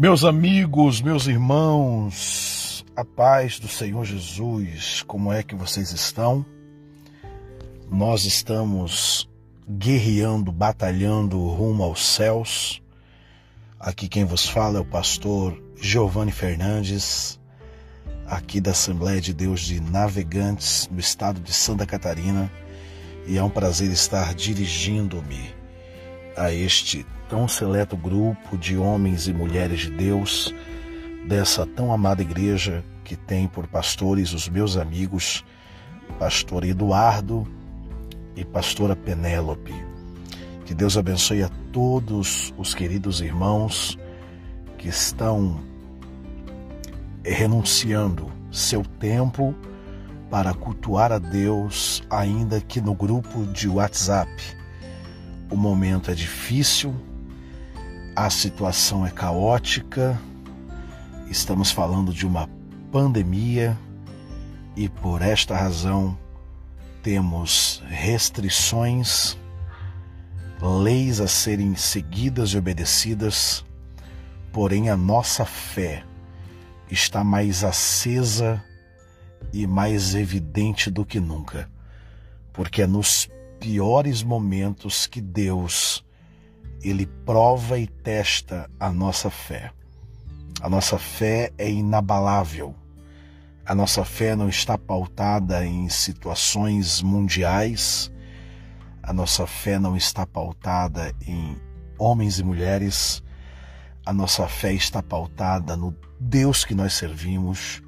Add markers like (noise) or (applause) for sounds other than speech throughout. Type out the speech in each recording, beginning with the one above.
Meus amigos, meus irmãos, a paz do Senhor Jesus, como é que vocês estão? Nós estamos guerreando, batalhando rumo aos céus. Aqui quem vos fala é o pastor Giovanni Fernandes, aqui da Assembleia de Deus de Navegantes, no estado de Santa Catarina, e é um prazer estar dirigindo-me a este tão seleto grupo de homens e mulheres de Deus dessa tão amada igreja que tem por pastores os meus amigos, pastor Eduardo e pastora Penélope. Que Deus abençoe a todos os queridos irmãos que estão renunciando seu tempo para cultuar a Deus, ainda que no grupo de WhatsApp. O momento é difícil, a situação é caótica, estamos falando de uma pandemia e por esta razão temos restrições, leis a serem seguidas e obedecidas, porém a nossa fé está mais acesa e mais evidente do que nunca, porque é nos piores momentos que Deus ele prova e testa a nossa fé. A nossa fé é inabalável. A nossa fé não está pautada em situações mundiais. A nossa fé não está pautada em homens e mulheres. A nossa fé está pautada no Deus que nós servimos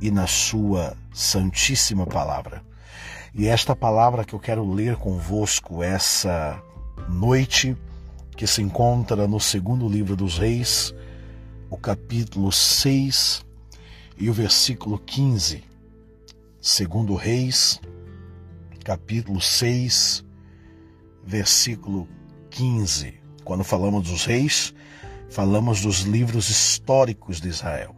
e na Sua Santíssima Palavra. E esta palavra que eu quero ler convosco essa noite que se encontra no segundo livro dos Reis, o capítulo 6 e o versículo 15. Segundo Reis, capítulo 6, versículo 15. Quando falamos dos reis, falamos dos livros históricos de Israel.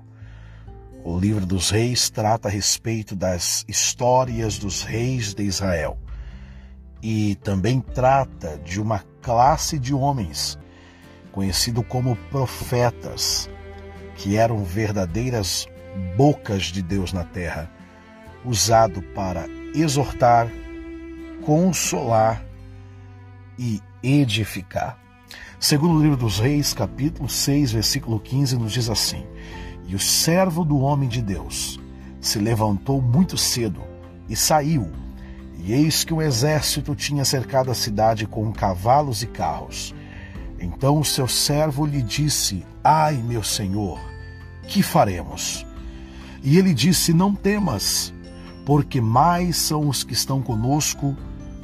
O livro dos reis trata a respeito das histórias dos reis de Israel e também trata de uma classe de homens, conhecido como profetas, que eram verdadeiras bocas de Deus na terra, usado para exortar, consolar e edificar. Segundo o livro dos Reis, capítulo 6, versículo 15, nos diz assim: E o servo do homem de Deus se levantou muito cedo e saiu e eis que um exército tinha cercado a cidade com cavalos e carros. Então o seu servo lhe disse: Ai, meu senhor, que faremos? E ele disse: Não temas, porque mais são os que estão conosco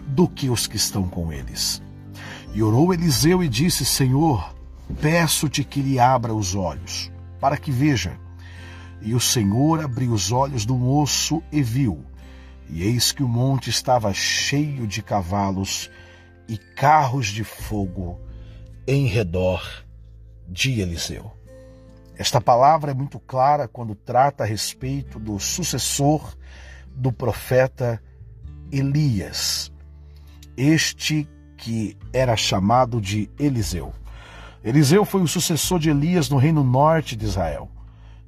do que os que estão com eles. E orou Eliseu e disse: Senhor, peço-te que lhe abra os olhos, para que veja. E o Senhor abriu os olhos do moço e viu e eis que o monte estava cheio de cavalos e carros de fogo em redor de Eliseu. Esta palavra é muito clara quando trata a respeito do sucessor do profeta Elias, este que era chamado de Eliseu. Eliseu foi o sucessor de Elias no reino norte de Israel.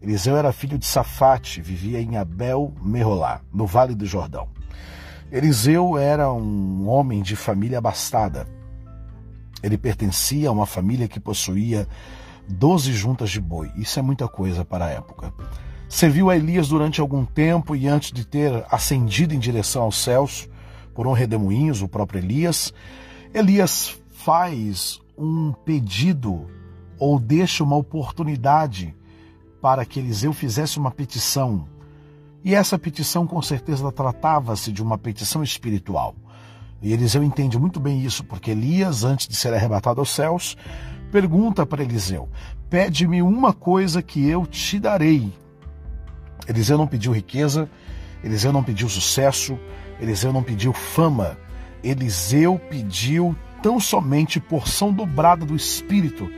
Eliseu era filho de Safate, vivia em Abel Merolá, no Vale do Jordão. Eliseu era um homem de família abastada. Ele pertencia a uma família que possuía doze juntas de boi. Isso é muita coisa para a época. Serviu a Elias durante algum tempo e antes de ter ascendido em direção aos céus por um redemoinhos, o próprio Elias, Elias faz um pedido ou deixa uma oportunidade para que Eliseu fizesse uma petição. E essa petição, com certeza, tratava-se de uma petição espiritual. E Eliseu entende muito bem isso, porque Elias, antes de ser arrebatado aos céus, pergunta para Eliseu: Pede-me uma coisa que eu te darei. Eliseu não pediu riqueza, Eliseu não pediu sucesso, Eliseu não pediu fama. Eliseu pediu tão somente porção dobrada do Espírito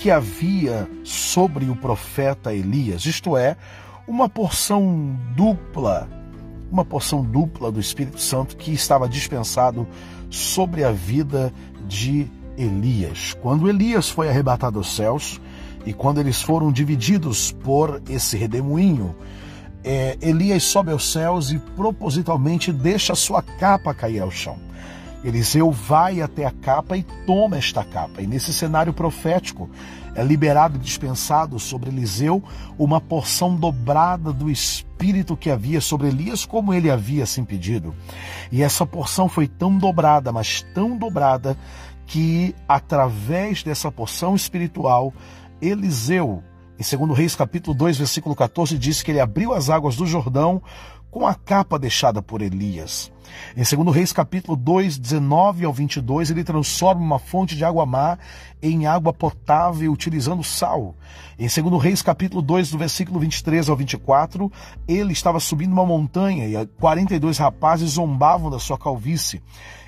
que havia sobre o profeta Elias, isto é, uma porção dupla, uma porção dupla do Espírito Santo que estava dispensado sobre a vida de Elias. Quando Elias foi arrebatado aos céus, E quando eles foram divididos por esse redemoinho, é, Elias sobe aos céus e propositalmente deixa sua capa cair ao chão. Eliseu vai até a capa e toma esta capa. E nesse cenário profético é liberado e dispensado sobre Eliseu uma porção dobrada do espírito que havia sobre Elias, como ele havia assim pedido. E essa porção foi tão dobrada, mas tão dobrada, que através dessa porção espiritual, Eliseu, em 2 Reis capítulo 2, versículo 14, diz que ele abriu as águas do Jordão com a capa deixada por Elias. Em 2 Reis capítulo 2, 19 ao 22, ele transforma uma fonte de água má em água potável utilizando sal. Em 2 Reis capítulo 2, do versículo 23 ao 24, ele estava subindo uma montanha e 42 rapazes zombavam da sua calvície.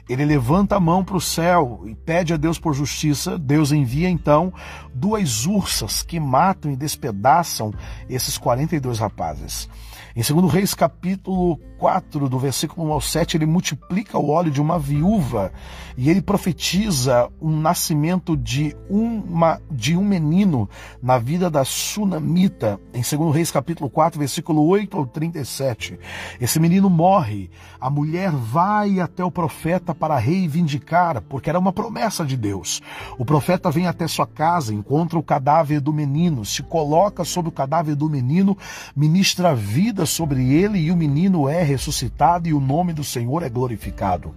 Ele levanta a mão para o céu e pede a Deus por justiça. Deus envia então duas ursas que matam e despedaçam esses 42 rapazes. Em 2 Reis, capítulo 4, do versículo 1 ao 7, ele multiplica o óleo de uma viúva e ele profetiza um nascimento de, uma, de um menino na vida da sunamita. Em 2 Reis, capítulo 4, versículo 8 ao 37. Esse menino morre, a mulher vai até o profeta para reivindicar, porque era uma promessa de Deus. O profeta vem até sua casa, encontra o cadáver do menino, se coloca sobre o cadáver do menino, ministra vida sobre ele e o menino é ressuscitado e o nome do Senhor é glorificado.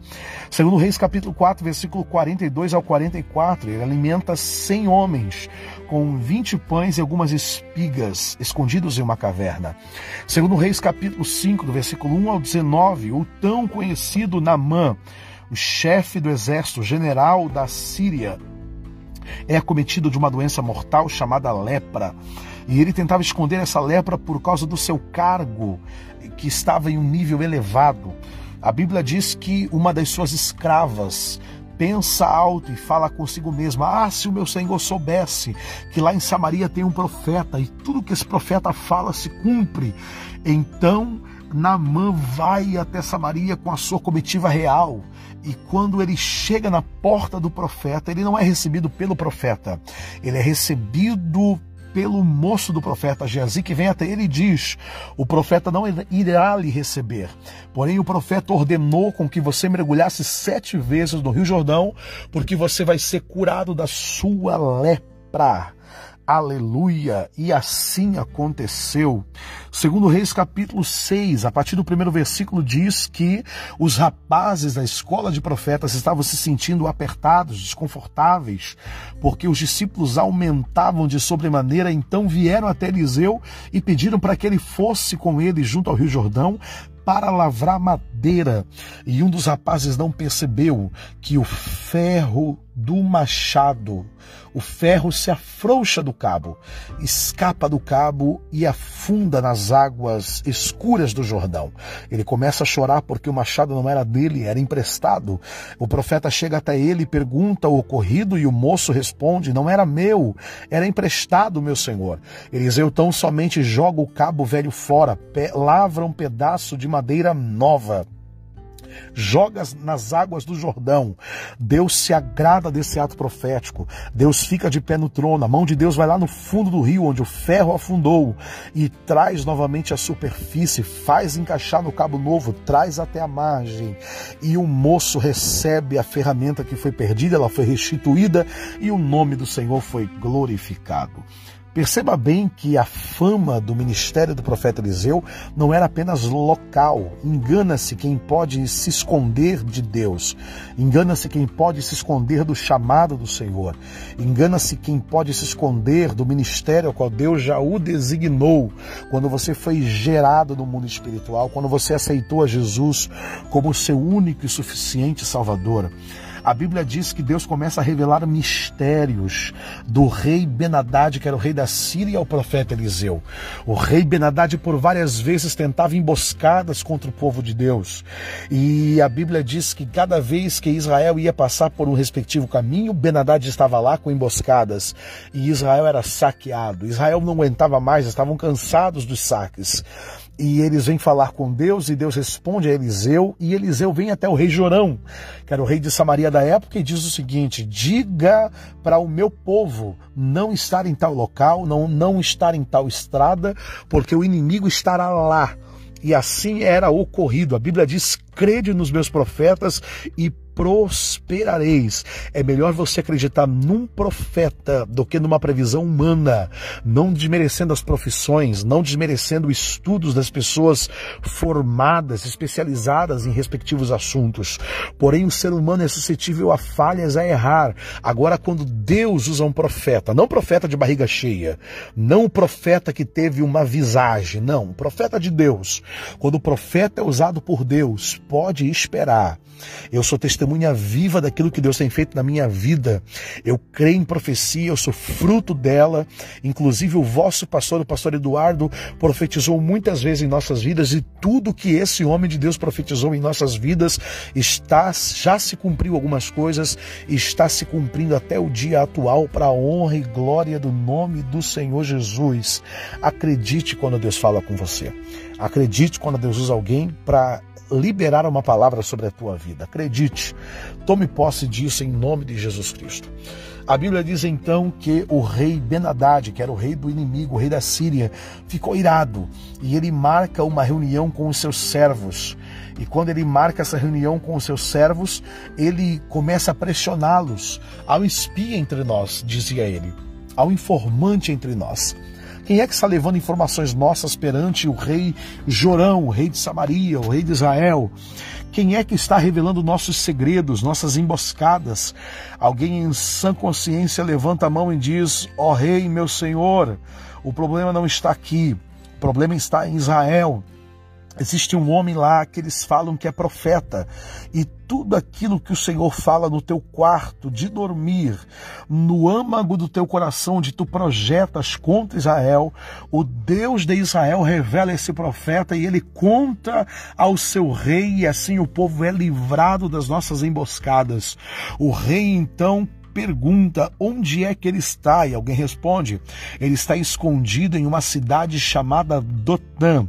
Segundo Reis capítulo 4, versículo 42 ao 44, ele alimenta cem homens com vinte pães e algumas espigas escondidos em uma caverna. Segundo Reis capítulo 5, do versículo 1 ao 19, o tão conhecido Namã, o chefe do exército, general da Síria, é acometido de uma doença mortal chamada lepra. E ele tentava esconder essa lepra por causa do seu cargo, que estava em um nível elevado. A Bíblia diz que uma das suas escravas pensa alto e fala consigo mesma: Ah, se o meu Senhor soubesse que lá em Samaria tem um profeta e tudo que esse profeta fala se cumpre. Então Naamã vai até Samaria com a sua comitiva real. E quando ele chega na porta do profeta, ele não é recebido pelo profeta, ele é recebido pelo moço do profeta Geazi, que vem até ele e diz: O profeta não irá lhe receber. Porém, o profeta ordenou com que você mergulhasse sete vezes no Rio Jordão, porque você vai ser curado da sua lepra. Aleluia! E assim aconteceu. Segundo Reis capítulo 6, a partir do primeiro versículo diz que os rapazes da escola de profetas estavam se sentindo apertados, desconfortáveis, porque os discípulos aumentavam de sobremaneira, então vieram até Eliseu e pediram para que ele fosse com eles junto ao Rio Jordão para lavrar madeira. E um dos rapazes não percebeu que o ferro do machado, o ferro se afrouxa do cabo, escapa do cabo e afunda nas águas escuras do Jordão. Ele começa a chorar porque o machado não era dele, era emprestado. O profeta chega até ele e pergunta o ocorrido e o moço responde: Não era meu, era emprestado, meu senhor. Eliseu tão somente joga o cabo velho fora, lavra um pedaço de madeira nova jogas nas águas do Jordão. Deus se agrada desse ato profético. Deus fica de pé no trono. A mão de Deus vai lá no fundo do rio, onde o ferro afundou, e traz novamente a superfície, faz encaixar no cabo novo, traz até a margem. E o moço recebe a ferramenta que foi perdida, ela foi restituída e o nome do Senhor foi glorificado. Perceba bem que a fama do ministério do profeta Eliseu não era apenas local. Engana-se quem pode se esconder de Deus. Engana-se quem pode se esconder do chamado do Senhor. Engana-se quem pode se esconder do ministério ao qual Deus já o designou. Quando você foi gerado no mundo espiritual, quando você aceitou a Jesus como seu único e suficiente Salvador. A Bíblia diz que Deus começa a revelar mistérios do rei Benadad, que era o rei da Síria, ao profeta Eliseu. O rei Benadad por várias vezes tentava emboscadas contra o povo de Deus. E a Bíblia diz que cada vez que Israel ia passar por um respectivo caminho, Benadad estava lá com emboscadas e Israel era saqueado. Israel não aguentava mais, estavam cansados dos saques. E eles vêm falar com Deus e Deus responde a Eliseu e Eliseu vem até o rei Jorão, que era o rei de Samaria da época, e diz o seguinte: diga para o meu povo não estar em tal local, não, não estar em tal estrada, porque o inimigo estará lá. E assim era ocorrido. A Bíblia diz: crede nos meus profetas e prosperareis. É melhor você acreditar num profeta do que numa previsão humana, não desmerecendo as profissões, não desmerecendo estudos das pessoas formadas, especializadas em respectivos assuntos. Porém, o ser humano é suscetível a falhas, a errar. Agora, quando Deus usa um profeta, não profeta de barriga cheia, não o profeta que teve uma visagem, não, profeta de Deus. Quando o profeta é usado por Deus, pode esperar. Eu sou testemunha viva daquilo que Deus tem feito na minha vida. Eu creio em profecia, eu sou fruto dela. Inclusive, o vosso pastor, o pastor Eduardo, profetizou muitas vezes em nossas vidas e tudo que esse homem de Deus profetizou em nossas vidas está já se cumpriu algumas coisas, está se cumprindo até o dia atual para a honra e glória do nome do Senhor Jesus. Acredite quando Deus fala com você. Acredite quando Deus usa alguém para liberar uma palavra sobre a tua vida. Acredite, tome posse disso em nome de Jesus Cristo. A Bíblia diz então que o rei Benadad, que era o rei do inimigo, o rei da Síria, ficou irado e ele marca uma reunião com os seus servos. E quando ele marca essa reunião com os seus servos, ele começa a pressioná-los. Ao espia entre nós, dizia ele, ao informante entre nós. Quem é que está levando informações nossas perante o rei Jorão, o rei de Samaria, o rei de Israel? Quem é que está revelando nossos segredos, nossas emboscadas? Alguém em sã consciência levanta a mão e diz: Ó oh, rei, meu senhor, o problema não está aqui, o problema está em Israel. Existe um homem lá que eles falam que é profeta, e tudo aquilo que o Senhor fala no teu quarto de dormir, no âmago do teu coração, onde tu projetas contra Israel, o Deus de Israel revela esse profeta e ele conta ao seu rei, e assim o povo é livrado das nossas emboscadas. O rei então pergunta onde é que ele está e alguém responde: ele está escondido em uma cidade chamada Dotã.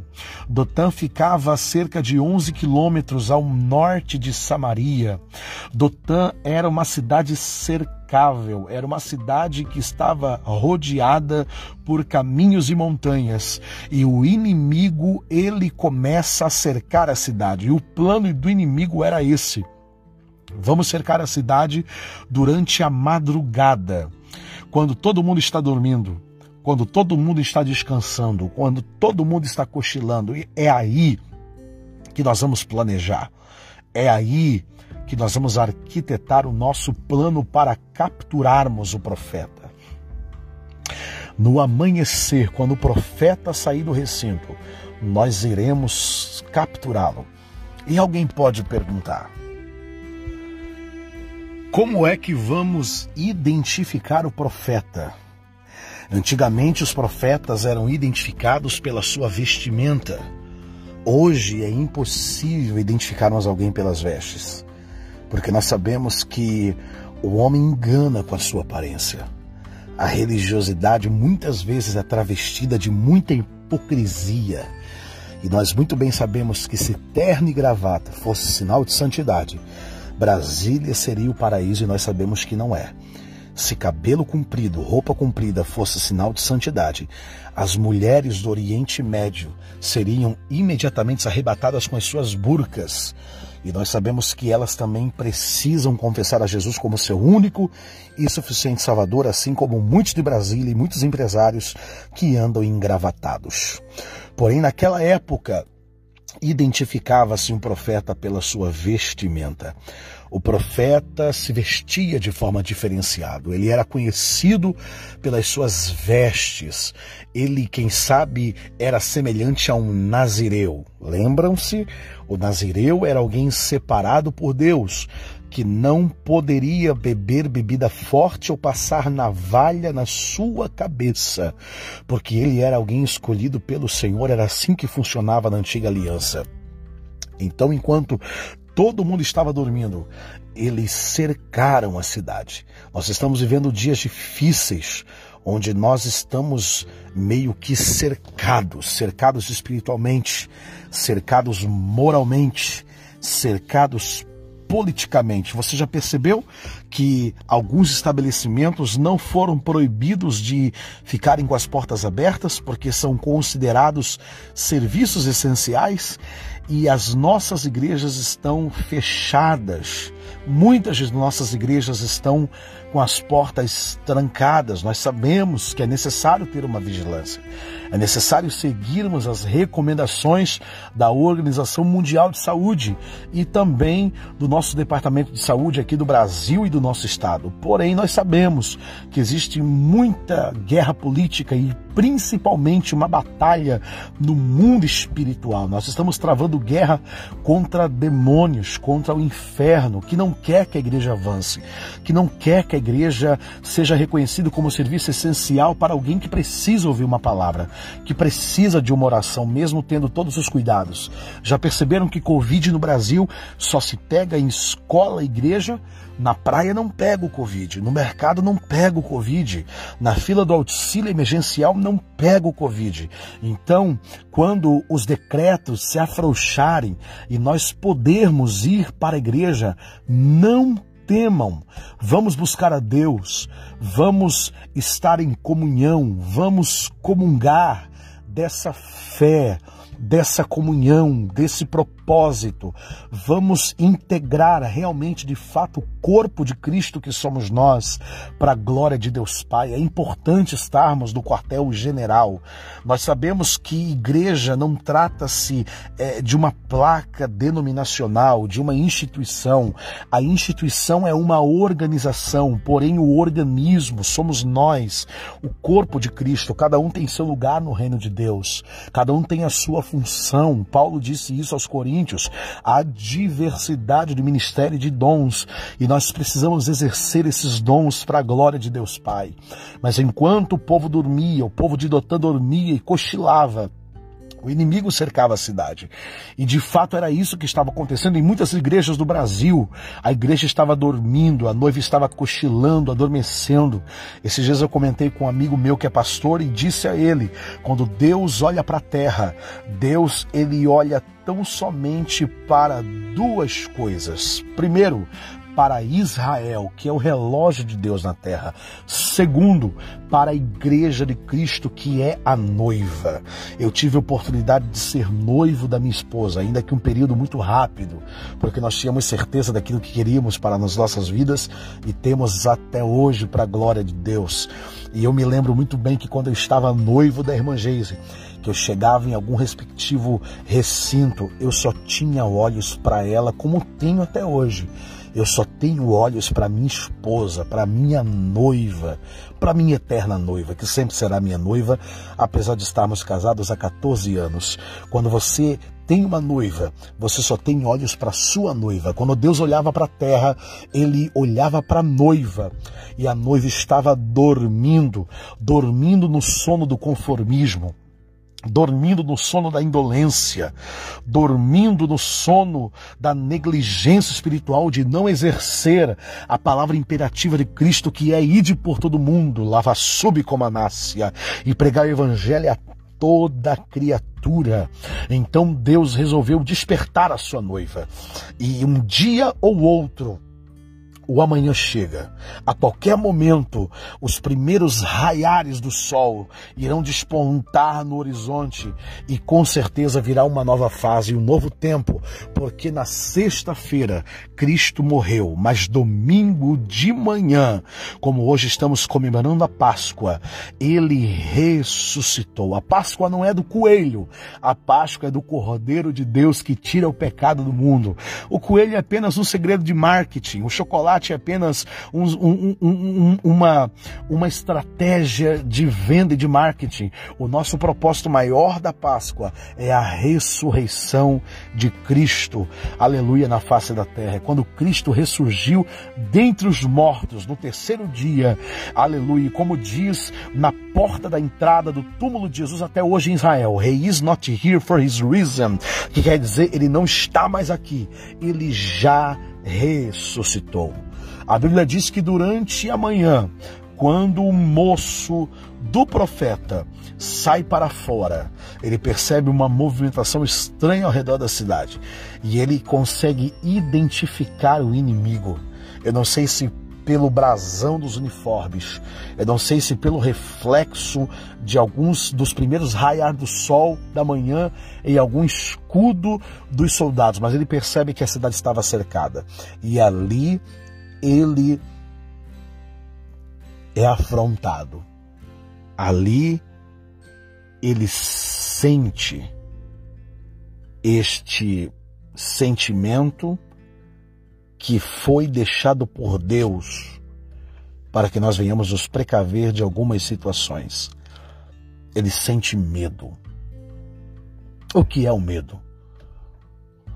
Dotã ficava a cerca de 11 quilômetros ao norte de Samaria. Dotã era uma cidade cercável, era uma cidade que estava rodeada por caminhos e montanhas. E o inimigo, ele começa a cercar a cidade. E o plano do inimigo era esse Vamos cercar a cidade durante a madrugada, quando todo mundo está dormindo, quando todo mundo está descansando, quando todo mundo está cochilando. E é aí que nós vamos planejar. É aí que nós vamos arquitetar o nosso plano para capturarmos o profeta. No amanhecer, quando o profeta sair do recinto, nós iremos capturá-lo. E alguém pode perguntar: como é que vamos identificar o profeta? Antigamente os profetas eram identificados pela sua vestimenta. Hoje é impossível identificarmos alguém pelas vestes, porque nós sabemos que o homem engana com a sua aparência. A religiosidade muitas vezes é travestida de muita hipocrisia. E nós muito bem sabemos que se terno e gravata fosse sinal de santidade, Brasília seria o paraíso e nós sabemos que não é. Se cabelo comprido, roupa comprida fosse sinal de santidade, as mulheres do Oriente Médio seriam imediatamente arrebatadas com as suas burcas. E nós sabemos que elas também precisam confessar a Jesus como seu único e suficiente Salvador, assim como muitos de Brasília e muitos empresários que andam engravatados. Porém, naquela época, identificava-se um profeta pela sua vestimenta. O profeta se vestia de forma diferenciada. Ele era conhecido pelas suas vestes. Ele, quem sabe, era semelhante a um nazireu. Lembram-se? O nazireu era alguém separado por Deus, que não poderia beber bebida forte ou passar navalha na sua cabeça, porque ele era alguém escolhido pelo Senhor, era assim que funcionava na antiga aliança. Então, enquanto todo mundo estava dormindo, eles cercaram a cidade. Nós estamos vivendo dias difíceis, onde nós estamos meio que cercados, cercados espiritualmente, cercados moralmente, cercados politicamente. Você já percebeu que alguns estabelecimentos não foram proibidos de ficarem com as portas abertas porque são considerados serviços essenciais e as nossas igrejas estão fechadas. Muitas de nossas igrejas estão com as portas trancadas. Nós sabemos que é necessário ter uma vigilância. É necessário seguirmos as recomendações da Organização Mundial de Saúde e também do nosso Departamento de Saúde aqui do Brasil e do nosso estado. Porém, nós sabemos que existe muita guerra política e principalmente uma batalha no mundo espiritual. Nós estamos travando guerra contra demônios, contra o inferno, que não quer que a igreja avance, que não quer que a igreja seja reconhecida como serviço essencial para alguém que precisa ouvir uma palavra que precisa de uma oração, mesmo tendo todos os cuidados. Já perceberam que Covid no Brasil só se pega em escola, igreja? Na praia não pega o Covid, no mercado não pega o Covid, na fila do auxílio emergencial não pega o Covid. Então, quando os decretos se afrouxarem e nós podermos ir para a igreja, não temam. Vamos buscar a Deus, vamos estar em comunhão, vamos comungar dessa fé, dessa comunhão, desse propósito. Vamos integrar realmente, de fato, o corpo de Cristo que somos nós, para a glória de Deus Pai. É importante estarmos no quartel-general. Nós sabemos que igreja não trata-se é, de uma placa denominacional, de uma instituição. A instituição é uma organização, porém o organismo somos nós, o corpo de Cristo. Cada um tem seu lugar no reino de Deus, cada um tem a sua função. Paulo disse isso aos Coríntios. A diversidade de ministério de dons. E nós precisamos exercer esses dons para a glória de Deus Pai. Mas enquanto o povo dormia, o povo de Dotã dormia e cochilava, o inimigo cercava a cidade. E de fato era isso que estava acontecendo em muitas igrejas do Brasil. A igreja estava dormindo, a noiva estava cochilando, adormecendo. Esses dias eu comentei com um amigo meu que é pastor e disse a ele: quando Deus olha para a terra, Deus ele olha tão somente para duas coisas. Primeiro, para Israel, que é o relógio de Deus na terra. Segundo, para a igreja de Cristo, que é a noiva. Eu tive a oportunidade de ser noivo da minha esposa, ainda que um período muito rápido, porque nós tínhamos certeza daquilo que queríamos para as nossas vidas e temos até hoje para a glória de Deus. E eu me lembro muito bem que quando eu estava noivo da irmã Geise, que eu chegava em algum respectivo recinto, eu só tinha olhos para ela como tenho até hoje. Eu só tenho olhos para minha esposa, para minha noiva, para minha eterna noiva, que sempre será minha noiva, apesar de estarmos casados há 14 anos. Quando você tem uma noiva, você só tem olhos para sua noiva. Quando Deus olhava para a terra, ele olhava para a noiva, e a noiva estava dormindo, dormindo no sono do conformismo dormindo no sono da indolência, dormindo no sono da negligência espiritual de não exercer a palavra imperativa de Cristo que é ide por todo mundo, lava sub como a nácia e pregar o evangelho a toda criatura. Então Deus resolveu despertar a sua noiva. E um dia ou outro, o amanhã chega. A qualquer momento, os primeiros raiares do sol irão despontar no horizonte e com certeza virá uma nova fase, um novo tempo, porque na sexta-feira Cristo morreu, mas domingo de manhã, como hoje estamos comemorando a Páscoa, ele ressuscitou. A Páscoa não é do coelho, a Páscoa é do Cordeiro de Deus que tira o pecado do mundo. O coelho é apenas um segredo de marketing, o chocolate é apenas um, um, um, uma, uma estratégia de venda e de marketing. O nosso propósito maior da Páscoa é a ressurreição de Cristo, aleluia, na face da terra. É quando Cristo ressurgiu dentre os mortos no terceiro dia, aleluia, como diz na porta da entrada do túmulo de Jesus até hoje em Israel, He is not here for his reason, que quer dizer, ele não está mais aqui, ele já ressuscitou. A Bíblia diz que durante a manhã, quando o moço do profeta sai para fora, ele percebe uma movimentação estranha ao redor da cidade e ele consegue identificar o inimigo. Eu não sei se pelo brasão dos uniformes. Eu não sei se pelo reflexo de alguns dos primeiros raiar do sol da manhã em algum escudo dos soldados, mas ele percebe que a cidade estava cercada. E ali ele é afrontado. Ali ele sente este sentimento que foi deixado por Deus para que nós venhamos nos precaver de algumas situações. Ele sente medo. O que é o medo?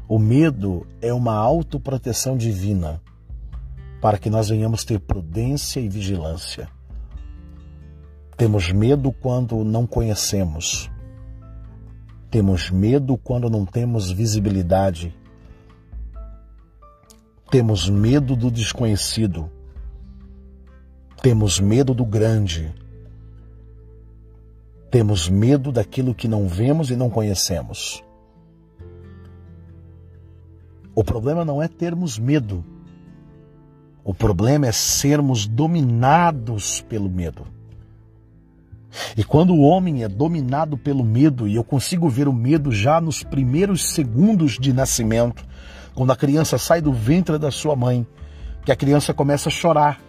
O medo é uma autoproteção divina para que nós venhamos ter prudência e vigilância. Temos medo quando não conhecemos. Temos medo quando não temos visibilidade temos medo do desconhecido. Temos medo do grande. Temos medo daquilo que não vemos e não conhecemos. O problema não é termos medo. O problema é sermos dominados pelo medo. E quando o homem é dominado pelo medo, e eu consigo ver o medo já nos primeiros segundos de nascimento, quando a criança sai do ventre da sua mãe, que a criança começa a chorar.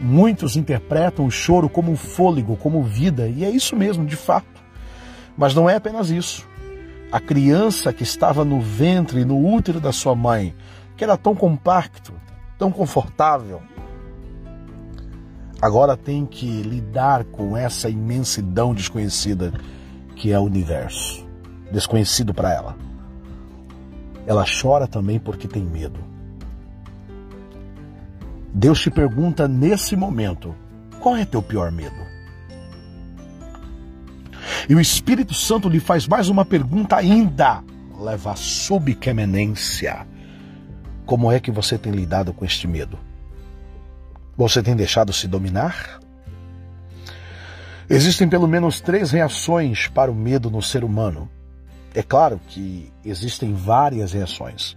Muitos interpretam o choro como um fôlego, como vida, e é isso mesmo, de fato. Mas não é apenas isso. A criança que estava no ventre, no útero da sua mãe, que era tão compacto, tão confortável, agora tem que lidar com essa imensidão desconhecida que é o universo, desconhecido para ela. Ela chora também porque tem medo. Deus te pergunta nesse momento: qual é teu pior medo? E o Espírito Santo lhe faz mais uma pergunta ainda, leva a subquemenência. Como é que você tem lidado com este medo? Você tem deixado se dominar? Existem pelo menos três reações para o medo no ser humano. É claro que existem várias reações,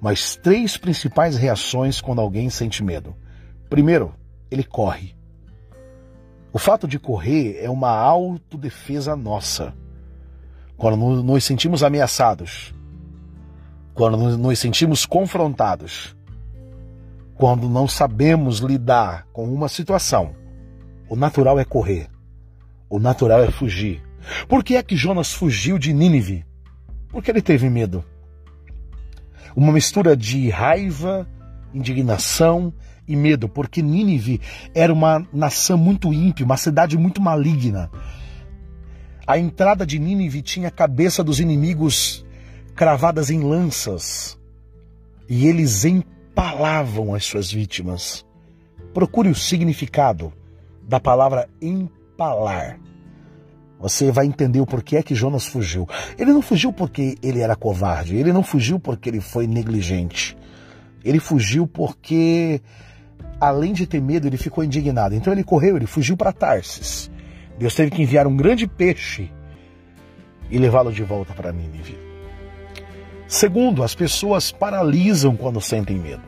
mas três principais reações quando alguém sente medo. Primeiro, ele corre. O fato de correr é uma autodefesa nossa. Quando nos sentimos ameaçados, quando nos sentimos confrontados, quando não sabemos lidar com uma situação, o natural é correr. O natural é fugir. Por que é que Jonas fugiu de Nínive? Porque ele teve medo. Uma mistura de raiva, indignação e medo, porque Nínive era uma nação muito ímpia, uma cidade muito maligna. A entrada de Nínive tinha a cabeça dos inimigos cravadas em lanças e eles empalavam as suas vítimas. Procure o significado da palavra empalar você vai entender o porquê é que Jonas fugiu. Ele não fugiu porque ele era covarde, ele não fugiu porque ele foi negligente. Ele fugiu porque, além de ter medo, ele ficou indignado. Então ele correu, ele fugiu para Tarsis. Deus teve que enviar um grande peixe e levá-lo de volta para Nínive. Segundo, as pessoas paralisam quando sentem medo,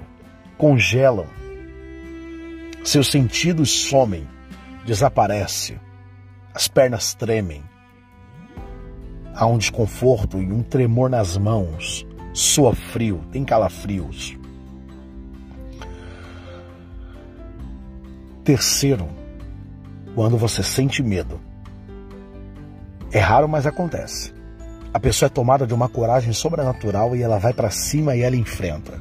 congelam, seus sentidos somem, desaparecem as pernas tremem. Há um desconforto e um tremor nas mãos. Soa frio, tem calafrios. Terceiro, quando você sente medo. É raro, mas acontece. A pessoa é tomada de uma coragem sobrenatural e ela vai para cima e ela enfrenta.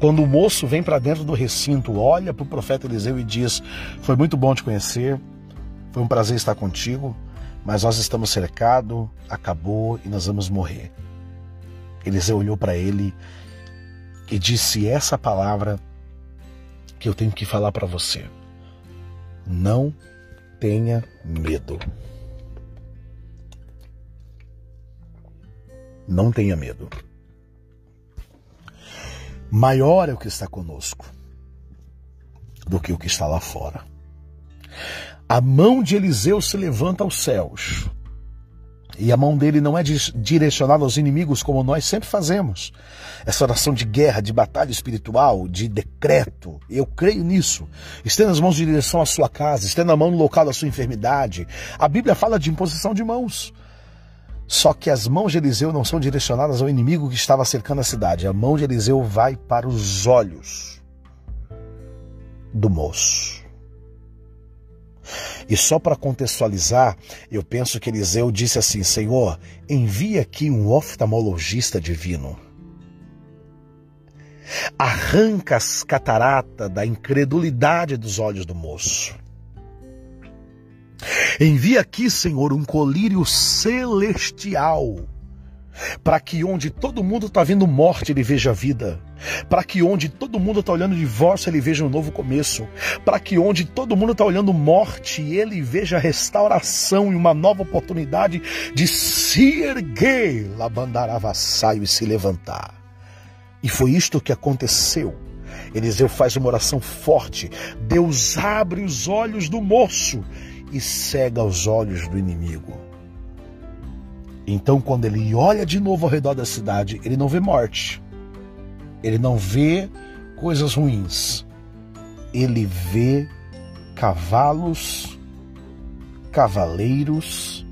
Quando o moço vem para dentro do recinto, olha para o profeta Eliseu e diz: Foi muito bom te conhecer, foi um prazer estar contigo, mas nós estamos cercados, acabou e nós vamos morrer. Eliseu olhou para ele e disse essa palavra que eu tenho que falar para você. Não tenha medo. Não tenha medo. Maior é o que está conosco do que o que está lá fora. A mão de Eliseu se levanta aos céus. E a mão dele não é direcionada aos inimigos como nós sempre fazemos. Essa oração de guerra, de batalha espiritual, de decreto, eu creio nisso. Estenda as mãos de direção à sua casa, estenda a mão no local da sua enfermidade. A Bíblia fala de imposição de mãos. Só que as mãos de Eliseu não são direcionadas ao inimigo que estava cercando a cidade. A mão de Eliseu vai para os olhos do moço. E só para contextualizar, eu penso que Eliseu disse assim: Senhor, envia aqui um oftalmologista divino. Arranca as cataratas da incredulidade dos olhos do moço. Envia aqui, Senhor, um colírio celestial para que onde todo mundo está vendo morte, ele veja vida. Para que onde todo mundo está olhando divórcio, ele veja um novo começo. Para que onde todo mundo está olhando morte, ele veja restauração e uma nova oportunidade de se erguer, labandaravassaio e se levantar. E foi isto que aconteceu. Eliseu faz uma oração forte. Deus abre os olhos do moço e cega os olhos do inimigo. Então, quando ele olha de novo ao redor da cidade, ele não vê morte, ele não vê coisas ruins, ele vê cavalos, cavaleiros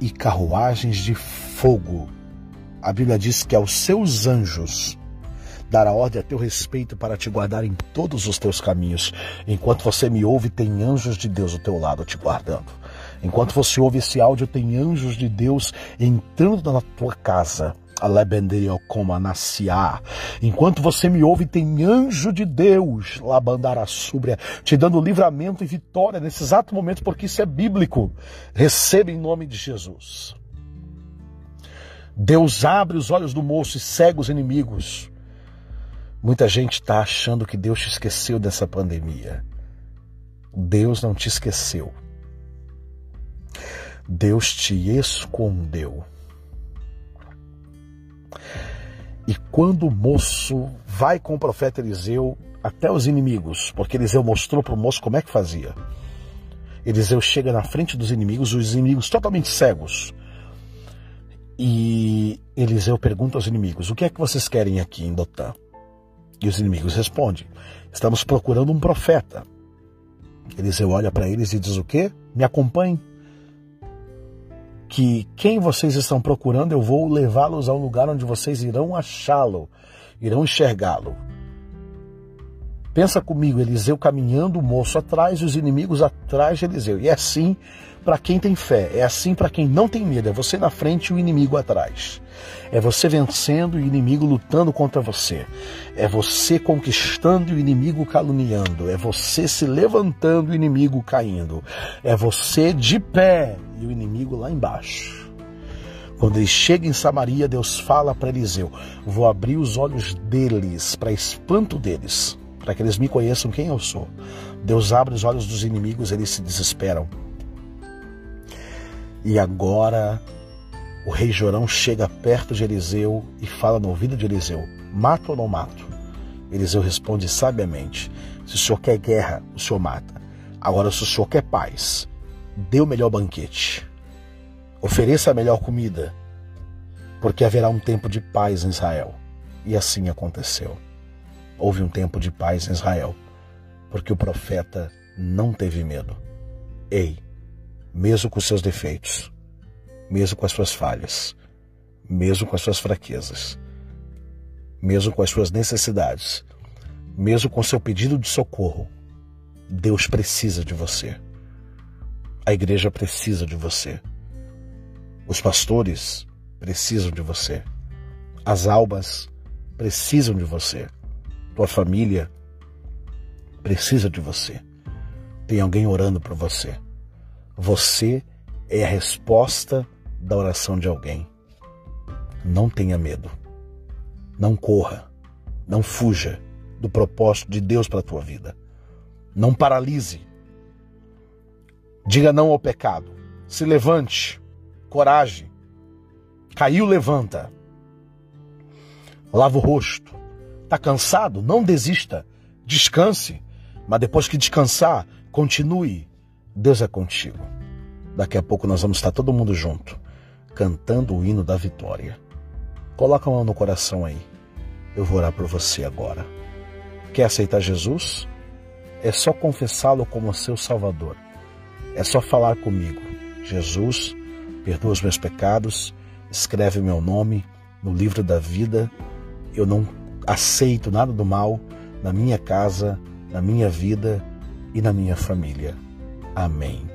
e carruagens de fogo. A Bíblia diz que aos seus anjos dará ordem a teu respeito para te guardar em todos os teus caminhos. Enquanto você me ouve, tem anjos de Deus ao teu lado te guardando. Enquanto você ouve esse áudio, tem anjos de Deus entrando na tua casa. Enquanto você me ouve, tem anjo de Deus, Labandara Súbria, te dando livramento e vitória nesse exato momento, porque isso é bíblico. Receba em nome de Jesus. Deus abre os olhos do moço e cega os inimigos. Muita gente está achando que Deus te esqueceu dessa pandemia. Deus não te esqueceu. Deus te escondeu. E quando o moço vai com o profeta Eliseu até os inimigos, porque Eliseu mostrou para o moço como é que fazia. Eliseu chega na frente dos inimigos, os inimigos totalmente cegos. E Eliseu pergunta aos inimigos: O que é que vocês querem aqui em Dotã? E os inimigos respondem: Estamos procurando um profeta. Eliseu olha para eles e diz: O quê? Me acompanhe que quem vocês estão procurando, eu vou levá-los ao lugar onde vocês irão achá-lo, irão enxergá-lo. Pensa comigo, Eliseu caminhando, o moço atrás os inimigos atrás de Eliseu. E é assim para quem tem fé, é assim para quem não tem medo. É você na frente e o inimigo atrás. É você vencendo e o inimigo lutando contra você. É você conquistando e o inimigo caluniando. É você se levantando e o inimigo caindo. É você de pé e o inimigo lá embaixo. Quando ele chega em Samaria, Deus fala para Eliseu: Vou abrir os olhos deles, para espanto deles, para que eles me conheçam quem eu sou. Deus abre os olhos dos inimigos, eles se desesperam. E agora o rei Jorão chega perto de Eliseu e fala no ouvido de Eliseu: Mato ou não mato? Eliseu responde sabiamente: Se o senhor quer guerra, o senhor mata. Agora, se o senhor quer paz, dê o melhor banquete, ofereça a melhor comida, porque haverá um tempo de paz em Israel. E assim aconteceu. Houve um tempo de paz em Israel, porque o profeta não teve medo. Ei, mesmo com seus defeitos, mesmo com as suas falhas, mesmo com as suas fraquezas, mesmo com as suas necessidades, mesmo com seu pedido de socorro, Deus precisa de você. A igreja precisa de você. Os pastores precisam de você. As almas precisam de você. Tua família precisa de você. Tem alguém orando por você. Você é a resposta da oração de alguém. Não tenha medo. Não corra. Não fuja do propósito de Deus para a tua vida. Não paralise. Diga não ao pecado. Se levante. Coragem. Caiu, levanta. Lava o rosto. Está cansado? Não desista. Descanse. Mas depois que descansar, continue. Deus é contigo. Daqui a pouco nós vamos estar todo mundo junto, cantando o hino da vitória. Coloca a mão no coração aí. Eu vou orar por você agora. Quer aceitar Jesus? É só confessá-lo como seu Salvador. É só falar comigo. Jesus, perdoa os meus pecados, escreve meu nome no livro da vida. Eu não aceito nada do mal na minha casa, na minha vida e na minha família. Amém.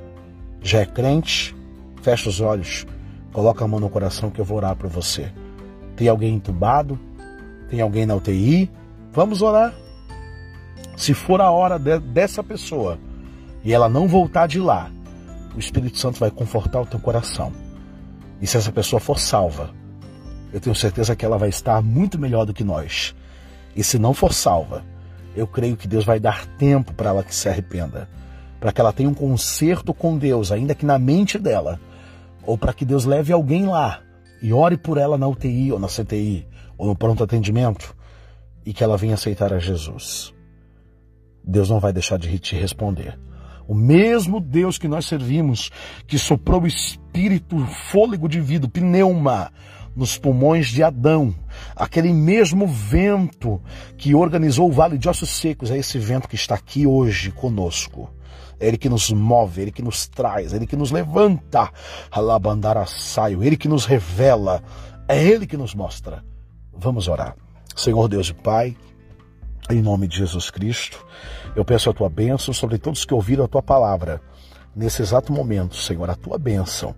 Já é crente? Fecha os olhos, coloca a mão no coração que eu vou orar por você. Tem alguém entubado? Tem alguém na UTI? Vamos orar. Se for a hora de, dessa pessoa e ela não voltar de lá, o Espírito Santo vai confortar o teu coração. E se essa pessoa for salva, eu tenho certeza que ela vai estar muito melhor do que nós. E se não for salva, eu creio que Deus vai dar tempo para ela que se arrependa, para que ela tenha um conserto com Deus, ainda que na mente dela, ou para que Deus leve alguém lá e ore por ela na UTI ou na CTI ou no pronto atendimento e que ela venha aceitar a Jesus. Deus não vai deixar de te responder. O mesmo Deus que nós servimos, que soprou o espírito, o fôlego de vida, o pneuma, nos pulmões de Adão. Aquele mesmo vento que organizou o Vale de Ossos Secos é esse vento que está aqui hoje conosco. É Ele que nos move, Ele que nos traz, Ele que nos levanta. Alabandara saio, Ele que nos revela, é Ele que nos mostra. Vamos orar. Senhor Deus e Pai, em nome de Jesus Cristo, eu peço a tua bênção sobre todos que ouviram a tua palavra. Nesse exato momento, Senhor, a tua bênção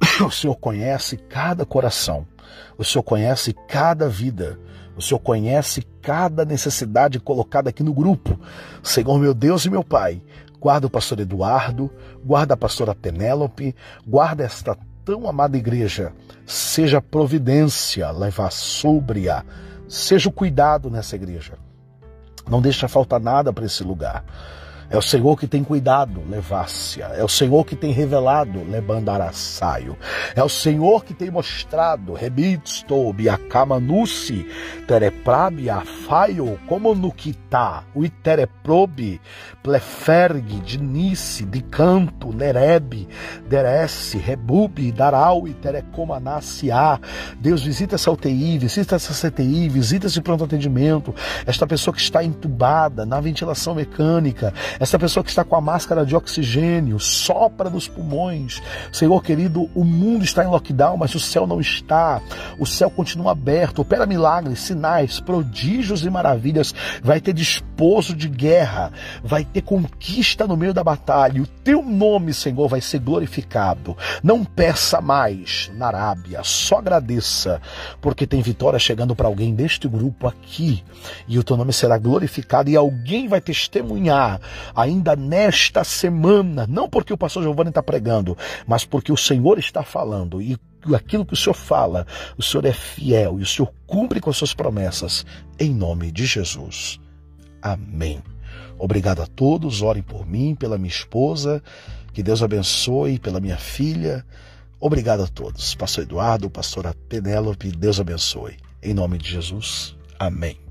(coughs) O Senhor conhece cada coração. O Senhor conhece cada vida. O Senhor conhece cada necessidade colocada aqui no grupo. Senhor, meu Deus e meu Pai, guarda o pastor Eduardo, guarda a pastora Penélope, guarda esta tão amada igreja. Seja providência, leva súbria, seja o cuidado nessa igreja. Não deixa faltar nada para esse lugar. É o Senhor que tem cuidado, levácia. É o Senhor que tem revelado, lebandaraçaio. É o Senhor que tem mostrado, rebitstobi, akamanusi, tereprabi, afaio, como no kita, o itereprobi, pleferg, dinice, de canto, nerebe, derece, rebubi, daral e terecomanaciá. Deus visita essa UTI, visita essa CTI, visita esse pronto atendimento, esta pessoa que está entubada na ventilação mecânica, essa pessoa que está com a máscara de oxigênio, sopra nos pulmões. Senhor querido, o mundo está em lockdown, mas o céu não está. O céu continua aberto. Opera milagres, sinais, prodígios e maravilhas. Vai ter disposto de guerra. Vai ter conquista no meio da batalha. O teu nome, Senhor, vai ser glorificado. Não peça mais na Arábia, só agradeça, porque tem vitória chegando para alguém deste grupo aqui. E o teu nome será glorificado e alguém vai testemunhar ainda nesta semana, não porque o pastor Giovanni está pregando, mas porque o Senhor está falando e aquilo que o Senhor fala, o Senhor é fiel e o Senhor cumpre com as suas promessas, em nome de Jesus. Amém. Obrigado a todos, orem por mim, pela minha esposa, que Deus abençoe, pela minha filha. Obrigado a todos. Pastor Eduardo, pastora Penélope, Deus abençoe. Em nome de Jesus. Amém.